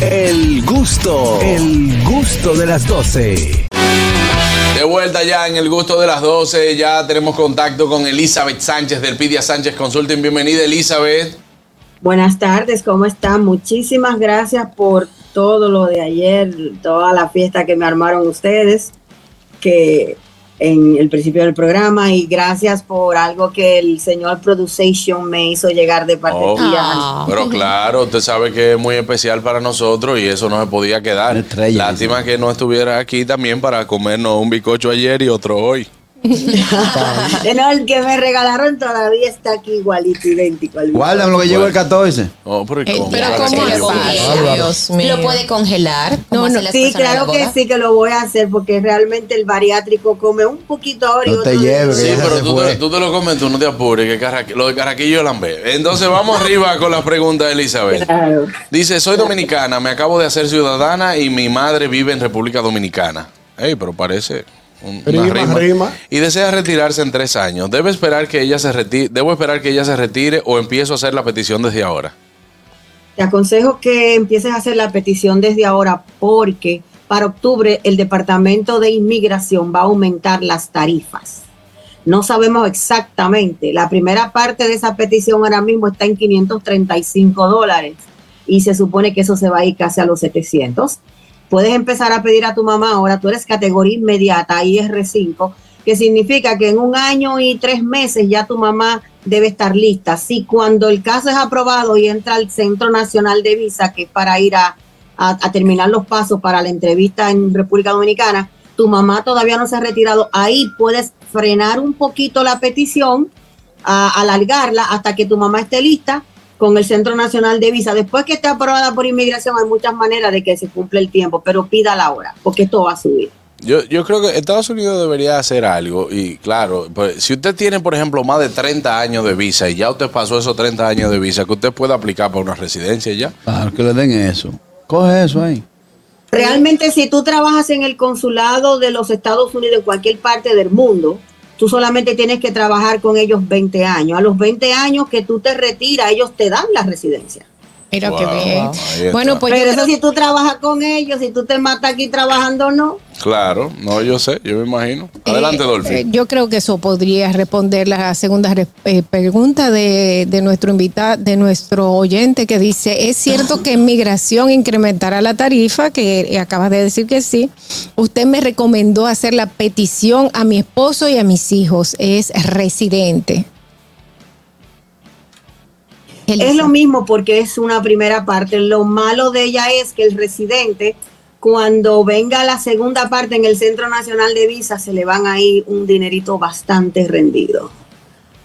El gusto, el gusto de las 12. De vuelta ya en el gusto de las 12, ya tenemos contacto con Elizabeth Sánchez del Pidia Sánchez Consulting. Bienvenida Elizabeth. Buenas tardes, ¿cómo están? Muchísimas gracias por todo lo de ayer, toda la fiesta que me armaron ustedes, que en el principio del programa y gracias por algo que el señor Production me hizo llegar de parte Oh, de Pero claro, usted sabe que es muy especial para nosotros y eso no se podía quedar. Estrella, Lástima que no estuviera aquí también para comernos un bizcocho ayer y otro hoy. No, el que me regalaron todavía está aquí igualito, idéntico. al lo que llegó el 14. Oh, pero Eh, ¿cómo? pero Ahora ¿cómo que es yo- Ay, Dios mío. ¿Lo puede congelar? No, no, sí, claro de que sí, que lo voy a hacer porque realmente el bariátrico come un poquito ahora y No te lleves, Sí, pero tú te, tú te lo comes, tú no te apures, que Carraqui- lo de Carraquillo es lambe. Entonces vamos arriba con las preguntas, Elizabeth. Claro. Dice, soy dominicana, me acabo de hacer ciudadana y mi madre vive en República Dominicana. Ey, pero parece un- una Rima, rima. rima. Y desea retirarse en tres años. ¿Debe esperar que ella se retire, ¿Debo esperar que ella se retire o empiezo a hacer la petición desde ahora? Te aconsejo que empieces a hacer la petición desde ahora porque para octubre el Departamento de Inmigración va a aumentar las tarifas. No sabemos exactamente. La primera parte de esa petición ahora mismo está en 535 dólares y se supone que eso se va a ir casi a los 700. Puedes empezar a pedir a tu mamá ahora, tú eres categoría inmediata, IR5, que significa que en un año y tres meses ya tu mamá debe estar lista. Si cuando el caso es aprobado y entra al Centro Nacional de Visa, que es para ir a, a- a terminar los pasos para la entrevista en República Dominicana, tu mamá todavía no se ha retirado, ahí puedes frenar un poquito la petición, a, alargarla hasta que tu mamá esté lista con el Centro Nacional de Visa. Después que esté aprobada por inmigración, hay muchas maneras de que se cumpla el tiempo, pero pídala ahora, porque esto va a subir. Yo, yo creo que Estados Unidos debería hacer algo y claro, pues, si usted tiene, por ejemplo, más de 30 años de visa y ya usted pasó esos 30 años de visa, que usted puede aplicar para una residencia ya. Claro, que le den eso. Coge eso ahí. Realmente, si tú trabajas en el consulado de los Estados Unidos en cualquier parte del mundo, tú solamente tienes que trabajar con ellos 20 años. A los 20 años que tú te retiras, ellos te dan la residencia. Mira Wow, qué bien. Bueno, pues Pero creo eso si tú trabajas con ellos, si tú te matas aquí trabajando, no. Claro, no, yo sé, yo me imagino. Adelante, Eh, Dolphy. eh, yo creo que eso podría responder la segunda re- eh, pregunta de, de nuestro invitado, de nuestro oyente que dice, ¿es cierto que migración incrementará la tarifa? Que acabas de decir que sí. Usted me recomendó hacer la petición a mi esposo y a mis hijos. Es residente. Es lo mismo porque es una primera parte. Lo malo de ella es que el residente, cuando venga la segunda parte en el Centro Nacional de Visa, se le van a ir un dinerito bastante rendido.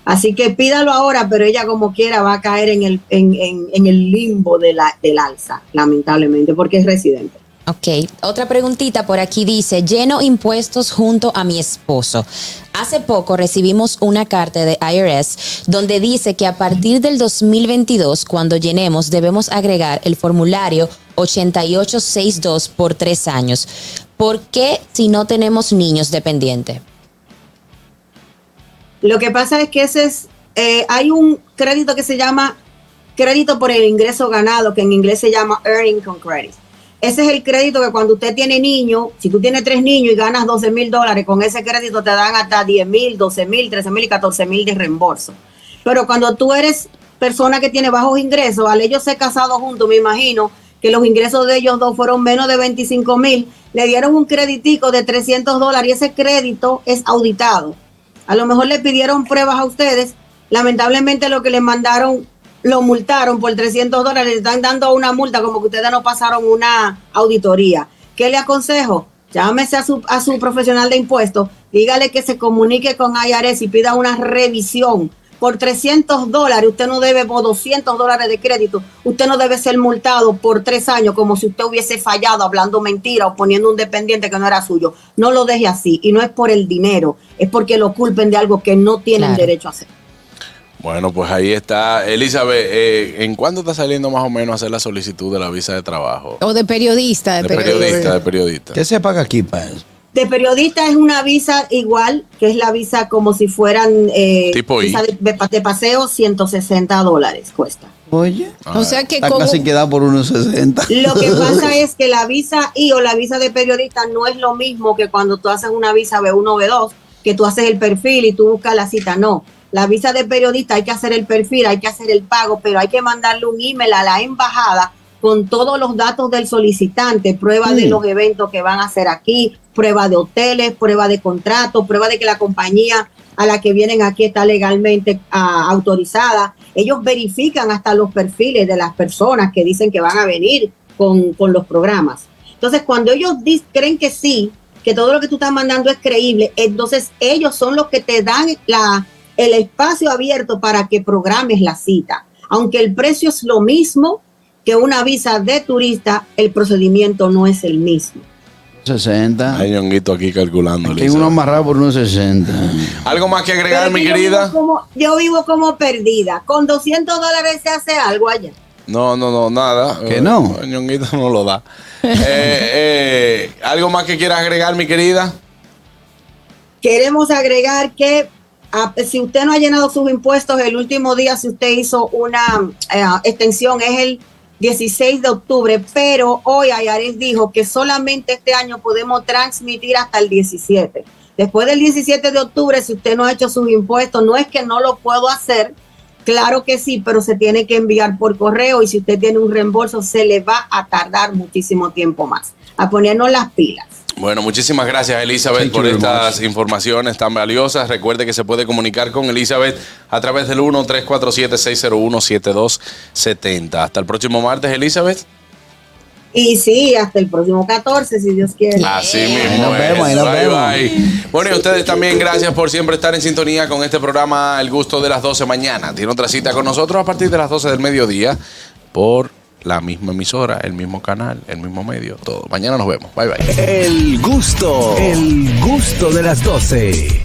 Así que pídalo ahora, pero ella como quiera va a caer en el, en, en- en el limbo de la, del alza, lamentablemente, porque es residente. Ok, otra preguntita por aquí dice, lleno impuestos junto a mi esposo. Hace poco recibimos una carta de IRS donde dice que a partir del 2022, cuando llenemos, debemos agregar el formulario 8862 por tres años. ¿Por qué si no tenemos niños dependientes? Lo que pasa es que ese es, eh, hay un crédito que se llama crédito por el ingreso ganado, que en inglés se llama Earning Income Credit. Ese es el crédito que cuando usted tiene niños, si tú tienes tres niños y ganas 12 mil dólares, con ese crédito te dan hasta 10 mil, 12 mil, 13 mil y 14 mil de reembolso. Pero cuando tú eres persona que tiene bajos ingresos, al ellos ser casados juntos, me imagino que los ingresos de ellos dos fueron menos de 25 mil, le dieron un creditico de 300 dólares y ese crédito es auditado. A lo mejor le pidieron pruebas a ustedes. Lamentablemente lo que les mandaron, lo multaron por 300 dólares. Le están dando una multa como que ustedes no pasaron una auditoría. ¿Qué le aconsejo? Llámese a su, a su profesional de impuestos, dígale que se comunique con IRS y pida una revisión. Por 300 dólares usted no debe, por 200 dólares de crédito, usted no debe ser multado por tres años como si usted hubiese fallado hablando mentira o poniendo un dependiente que no era suyo. No lo deje así. Y no es por el dinero, es porque lo culpen de algo que no tienen Claro. derecho a hacer. Bueno, pues ahí está. Elizabeth, eh, ¿en cuándo está saliendo más o menos hacer la solicitud de la visa de trabajo? O de periodista. De, De periodista, de periodista. ¿Qué se paga aquí para eso? De periodista es una visa igual, que es la visa como si fueran eh, Tipo I. visa de, de pa- de paseo, 160 dólares cuesta. Oye, O sea que está como casi queda por unos 60. Lo que pasa es que la visa I o la visa de periodista no es lo mismo que cuando tú haces una visa B1 o B2, que tú haces el perfil y tú buscas la cita. No, la visa de periodista hay que hacer el perfil, hay que hacer el pago, pero hay que mandarle un email a la embajada con todos los datos del solicitante, prueba de Mm. los eventos que van a hacer aquí, prueba de hoteles, prueba de contrato, prueba de que la compañía a la que vienen aquí está legalmente ah, autorizada. Ellos verifican hasta los perfiles de las personas que dicen que van a venir con, con los programas. Entonces, cuando ellos creen que sí, que todo lo que tú estás mandando es creíble, entonces ellos son los que te dan la, el espacio abierto para que programes la cita. Aunque el precio es lo mismo que una visa de turista, el procedimiento no es el mismo. 60. Hay ñonguito aquí calculando. Elizabeth. uno amarrado por unos 60. ¿Algo más que agregar, Pero mi yo querida? vivo como- yo vivo como perdida. Con 200 dólares se hace algo allá. No, no, no, nada. ¿Que no? Eh, ñonguito no lo da. Eh, eh, ¿Algo más que quieras agregar, mi querida? Queremos agregar que ah, si usted no ha llenado sus impuestos, el último día si usted hizo una eh, extensión es el 16 de octubre, pero hoy Ayares dijo que solamente este año podemos transmitir hasta el 17. Después del 17 de octubre, si usted no ha hecho sus impuestos, no es que no lo puedo hacer, claro que sí, pero se tiene que enviar por correo y si usted tiene un reembolso, se le va a tardar muchísimo tiempo más. A ponernos las pilas. Bueno, muchísimas gracias Elizabeth Thank por estas informaciones tan valiosas. Recuerde que se puede comunicar con Elizabeth a través del 1-347-601-7270. Hasta el próximo martes, Elizabeth. Y sí, hasta el próximo 14, si Dios quiere. Así Ahí mismo. nos es. vemos, ahí nos Bye, vemos. bye. Bueno, y ustedes también, gracias por siempre estar en sintonía con este programa El Gusto de las 12 mañana. Tiene otra cita con nosotros a partir de las 12 del mediodía por la misma emisora, el mismo canal, el mismo medio, todo. Mañana nos vemos. Bye bye. El gusto, el gusto de las 12.